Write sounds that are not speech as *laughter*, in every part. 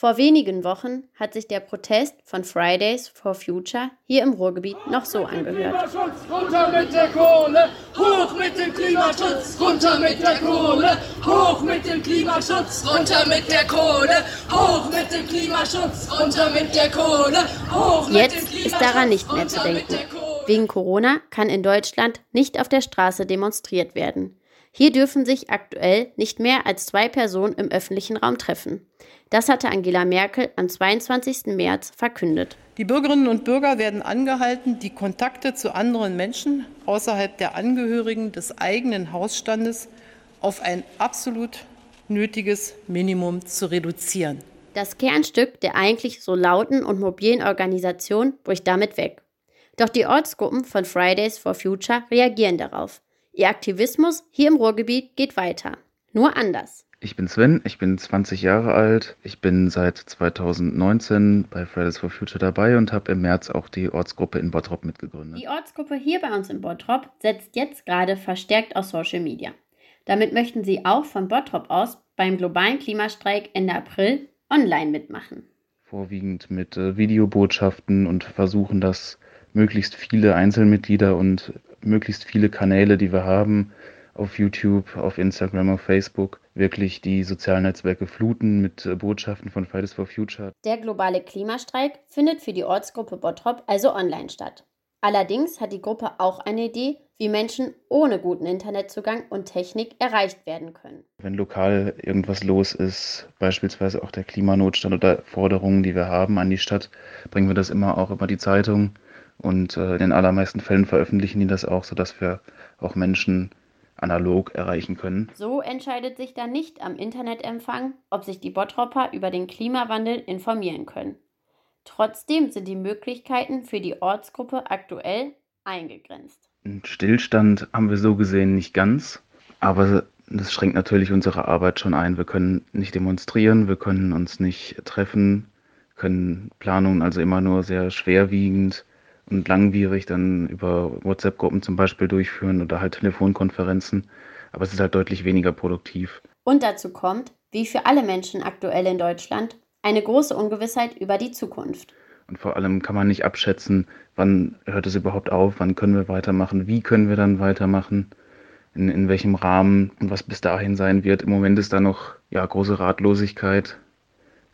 Vor wenigen Wochen hat sich der Protest von Fridays for Future hier im Ruhrgebiet noch so angehört. Runter mit der Kohle, hoch mit dem Klimaschutz, runter mit der Kohle, hoch mit dem Klimaschutz, runter mit der Kohle, hoch mit dem Klimaschutz, runter mit der Kohle, hoch mit Jetzt dem Klimaschutz, ist daran nicht mehr zu denken. Wegen Corona kann in Deutschland nicht auf der Straße demonstriert werden. Hier dürfen sich aktuell nicht mehr als zwei Personen im öffentlichen Raum treffen. Das hatte Angela Merkel am 22. März verkündet. Die Bürgerinnen und Bürger werden angehalten, die Kontakte zu anderen Menschen außerhalb der Angehörigen des eigenen Hausstandes auf ein absolut nötiges Minimum zu reduzieren. Das Kernstück der eigentlich so lauten und mobilen Organisation bricht damit weg. Doch die Ortsgruppen von Fridays for Future reagieren darauf. Ihr Aktivismus hier im Ruhrgebiet geht weiter. Nur anders. Ich bin Sven, ich bin 20 Jahre alt. Ich bin seit 2019 bei Fridays for Future dabei und habe im März auch die Ortsgruppe in Bottrop mitgegründet. Die Ortsgruppe hier bei uns in Bottrop setzt jetzt gerade verstärkt auf Social Media. Damit möchten sie auch von Bottrop aus beim globalen Klimastreik Ende April online mitmachen. Vorwiegend mit äh, Videobotschaften und versuchen das möglichst viele Einzelmitglieder und möglichst viele Kanäle, die wir haben, auf YouTube, auf Instagram, auf Facebook, wirklich die sozialen Netzwerke fluten mit äh, Botschaften von Fridays for Future. Der globale Klimastreik findet für die Ortsgruppe Bottrop also online statt. Allerdings hat die Gruppe auch eine Idee, wie Menschen ohne guten Internetzugang und Technik erreicht werden können. Wenn lokal irgendwas los ist, beispielsweise auch der Klimanotstand oder Forderungen, die wir haben an die Stadt, bringen wir das immer auch über die Zeitung und äh, in den allermeisten Fällen veröffentlichen die das auch, sodass wir auch Menschen analog erreichen können. So entscheidet sich dann nicht am Internetempfang, ob sich die Bottropper über den Klimawandel informieren können. Trotzdem sind die Möglichkeiten für die Ortsgruppe aktuell eingegrenzt. Ein Stillstand haben wir so gesehen nicht ganz, aber das schränkt natürlich unsere Arbeit schon ein. Wir können nicht demonstrieren, wir können uns nicht treffen, können Planungen also immer nur sehr schwerwiegend und langwierig dann über WhatsApp-Gruppen zum Beispiel durchführen oder halt Telefonkonferenzen. Aber es ist halt deutlich weniger produktiv. Und dazu kommt, wie für alle Menschen aktuell in Deutschland, eine große Ungewissheit über die Zukunft. Und vor allem kann man nicht abschätzen, wann hört es überhaupt auf, wann können wir weitermachen, wie können wir dann weitermachen, in, in welchem Rahmen und was bis dahin sein wird. Im Moment ist da noch ja, große Ratlosigkeit,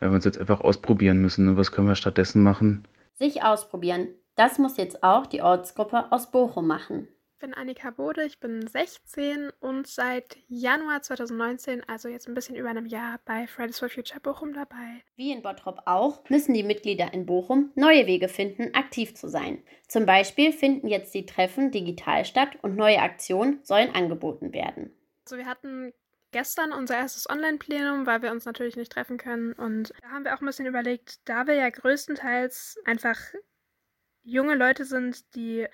weil wir uns jetzt einfach ausprobieren müssen. Und was können wir stattdessen machen? Sich ausprobieren. Das muss jetzt auch die Ortsgruppe aus Bochum machen. Ich bin Annika Bode, ich bin 16 und seit Januar 2019, also jetzt ein bisschen über einem Jahr, bei Fridays for Future Bochum dabei. Wie in Bottrop auch, müssen die Mitglieder in Bochum neue Wege finden, aktiv zu sein. Zum Beispiel finden jetzt die Treffen digital statt und neue Aktionen sollen angeboten werden. Also wir hatten gestern unser erstes Online-Plenum, weil wir uns natürlich nicht treffen können. Und da haben wir auch ein bisschen überlegt, da wir ja größtenteils einfach junge Leute sind, die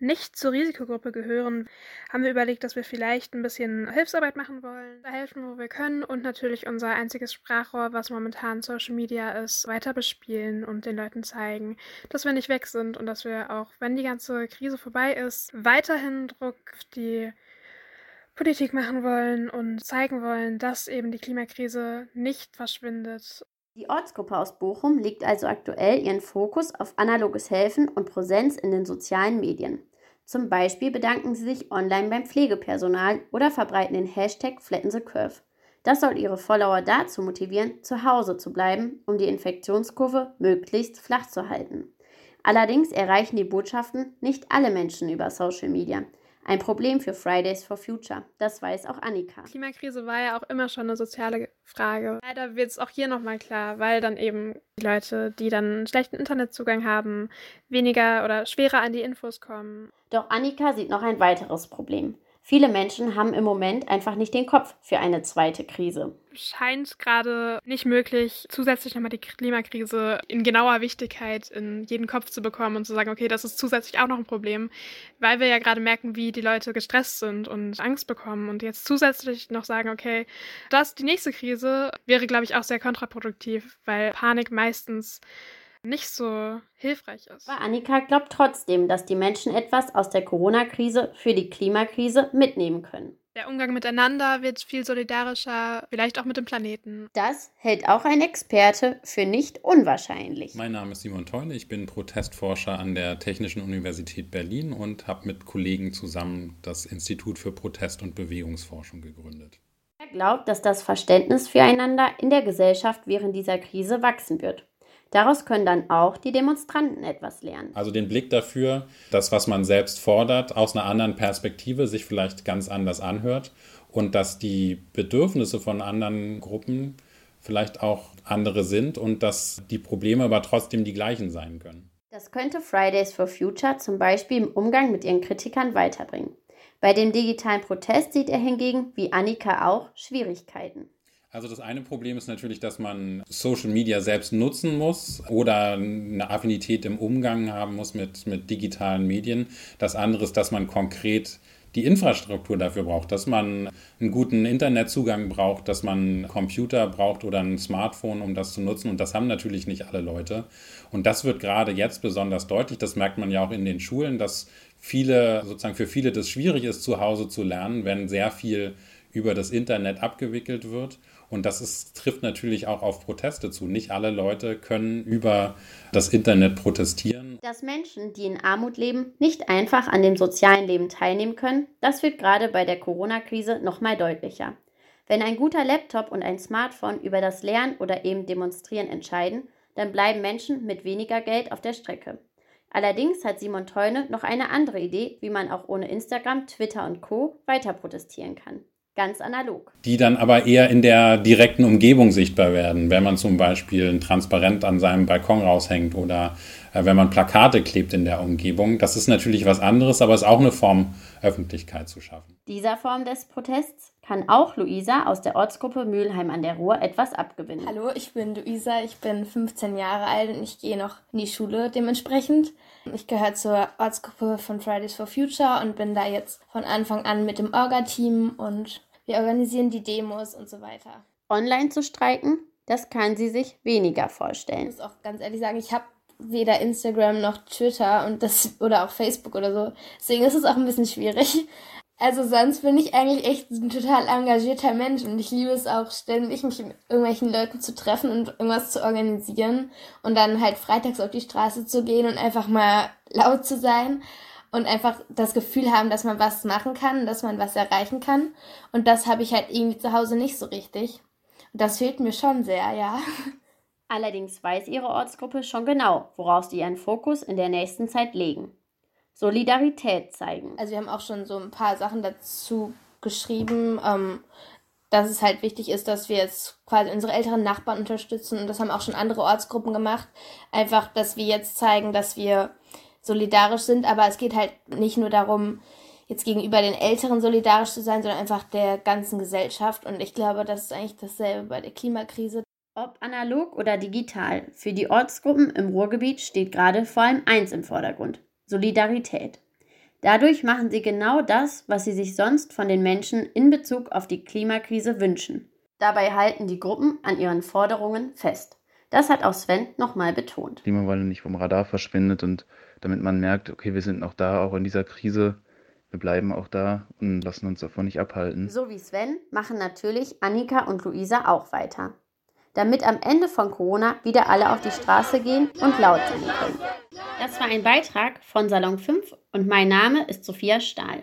nicht zur Risikogruppe gehören, haben wir überlegt, dass wir vielleicht ein bisschen Hilfsarbeit machen wollen, da helfen, wo wir können und natürlich unser einziges Sprachrohr, was momentan Social Media ist, weiter bespielen und den Leuten zeigen, dass wir nicht weg sind und dass wir auch, wenn die ganze Krise vorbei ist, weiterhin Druck auf die Politik machen wollen und zeigen wollen, dass eben die Klimakrise nicht verschwindet. Die Ortsgruppe aus Bochum legt also aktuell ihren Fokus auf analoges Helfen und Präsenz in den sozialen Medien. Zum Beispiel bedanken sie sich online beim Pflegepersonal oder verbreiten den Hashtag Flatten the Curve. Das soll ihre Follower dazu motivieren, zu Hause zu bleiben, um die Infektionskurve möglichst flach zu halten. Allerdings erreichen die Botschaften nicht alle Menschen über Social Media. Ein Problem für Fridays for Future. Das weiß auch Annika. Die Klimakrise war ja auch immer schon eine soziale Frage. Leider wird es auch hier nochmal klar, weil dann eben die Leute, die dann schlechten Internetzugang haben, weniger oder schwerer an die Infos kommen. Doch Annika sieht noch ein weiteres Problem. Viele Menschen haben im Moment einfach nicht den Kopf für eine zweite Krise. Scheint gerade nicht möglich, zusätzlich nochmal die Klimakrise in genauer Wichtigkeit in jeden Kopf zu bekommen und zu sagen, okay, das ist zusätzlich auch noch ein Problem, weil wir ja gerade merken, wie die Leute gestresst sind und Angst bekommen und jetzt zusätzlich noch sagen, okay, das die nächste Krise wäre, glaube ich, auch sehr kontraproduktiv, weil Panik meistens nicht so hilfreich ist. Aber Annika glaubt trotzdem, dass die Menschen etwas aus der Corona-Krise für die Klimakrise mitnehmen können. Der Umgang miteinander wird viel solidarischer, vielleicht auch mit dem Planeten. Das hält auch ein Experte für nicht unwahrscheinlich. Mein Name ist Simon Teune, ich bin Protestforscher an der Technischen Universität Berlin und habe mit Kollegen zusammen das Institut für Protest- und Bewegungsforschung gegründet. Er glaubt, dass das Verständnis füreinander in der Gesellschaft während dieser Krise wachsen wird. Daraus können dann auch die Demonstranten etwas lernen. Also den Blick dafür, dass was man selbst fordert, aus einer anderen Perspektive sich vielleicht ganz anders anhört und dass die Bedürfnisse von anderen Gruppen vielleicht auch andere sind und dass die Probleme aber trotzdem die gleichen sein können. Das könnte Fridays for Future zum Beispiel im Umgang mit ihren Kritikern weiterbringen. Bei dem digitalen Protest sieht er hingegen, wie Annika auch, Schwierigkeiten. Also das eine Problem ist natürlich, dass man Social Media selbst nutzen muss oder eine Affinität im Umgang haben muss mit, mit digitalen Medien. Das andere ist, dass man konkret die Infrastruktur dafür braucht, dass man einen guten Internetzugang braucht, dass man einen Computer braucht oder ein Smartphone, um das zu nutzen. Und das haben natürlich nicht alle Leute. Und das wird gerade jetzt besonders deutlich. Das merkt man ja auch in den Schulen, dass viele, sozusagen für viele das schwierig ist, zu Hause zu lernen, wenn sehr viel über das Internet abgewickelt wird. Und das ist, trifft natürlich auch auf Proteste zu. Nicht alle Leute können über das Internet protestieren. Dass Menschen, die in Armut leben, nicht einfach an dem sozialen Leben teilnehmen können, das wird gerade bei der Corona-Krise nochmal deutlicher. Wenn ein guter Laptop und ein Smartphone über das Lernen oder eben Demonstrieren entscheiden, dann bleiben Menschen mit weniger Geld auf der Strecke. Allerdings hat Simon Teune noch eine andere Idee, wie man auch ohne Instagram, Twitter und Co. weiter protestieren kann ganz analog. Die dann aber eher in der direkten Umgebung sichtbar werden, wenn man zum Beispiel ein Transparent an seinem Balkon raushängt oder äh, wenn man Plakate klebt in der Umgebung. Das ist natürlich was anderes, aber es ist auch eine Form, Öffentlichkeit zu schaffen. Dieser Form des Protests kann auch Luisa aus der Ortsgruppe Mülheim an der Ruhr etwas abgewinnen. Hallo, ich bin Luisa, ich bin 15 Jahre alt und ich gehe noch in die Schule dementsprechend. Ich gehöre zur Ortsgruppe von Fridays for Future und bin da jetzt von Anfang an mit dem Orga-Team und wir organisieren die Demos und so weiter. Online zu streiken, das kann sie sich weniger vorstellen. Ich muss auch ganz ehrlich sagen, ich habe weder Instagram noch Twitter und das oder auch Facebook oder so. Deswegen ist es auch ein bisschen schwierig. Also sonst bin ich eigentlich echt ein total engagierter Mensch und ich liebe es auch ständig, mich mit irgendwelchen Leuten zu treffen und irgendwas zu organisieren und dann halt freitags auf die Straße zu gehen und einfach mal laut zu sein und einfach das Gefühl haben, dass man was machen kann, dass man was erreichen kann. Und das habe ich halt irgendwie zu Hause nicht so richtig. Und das fehlt mir schon sehr, ja. *laughs* Allerdings weiß ihre Ortsgruppe schon genau, worauf sie ihren Fokus in der nächsten Zeit legen. Solidarität zeigen. Also wir haben auch schon so ein paar Sachen dazu geschrieben, ähm, dass es halt wichtig ist, dass wir jetzt quasi unsere älteren Nachbarn unterstützen. Und das haben auch schon andere Ortsgruppen gemacht. Einfach, dass wir jetzt zeigen, dass wir solidarisch sind, aber es geht halt nicht nur darum, jetzt gegenüber den Älteren solidarisch zu sein, sondern einfach der ganzen Gesellschaft. Und ich glaube, das ist eigentlich dasselbe bei der Klimakrise. Ob analog oder digital, für die Ortsgruppen im Ruhrgebiet steht gerade vor allem eins im Vordergrund: Solidarität. Dadurch machen sie genau das, was sie sich sonst von den Menschen in Bezug auf die Klimakrise wünschen. Dabei halten die Gruppen an ihren Forderungen fest. Das hat auch Sven nochmal betont. Klimawandel nicht vom Radar verschwindet und damit man merkt, okay, wir sind noch da, auch in dieser Krise. Wir bleiben auch da und lassen uns davon nicht abhalten. So wie Sven machen natürlich Annika und Luisa auch weiter. Damit am Ende von Corona wieder alle auf die Straße gehen und laut sein können. Das war ein Beitrag von Salon 5 und mein Name ist Sophia Stahl.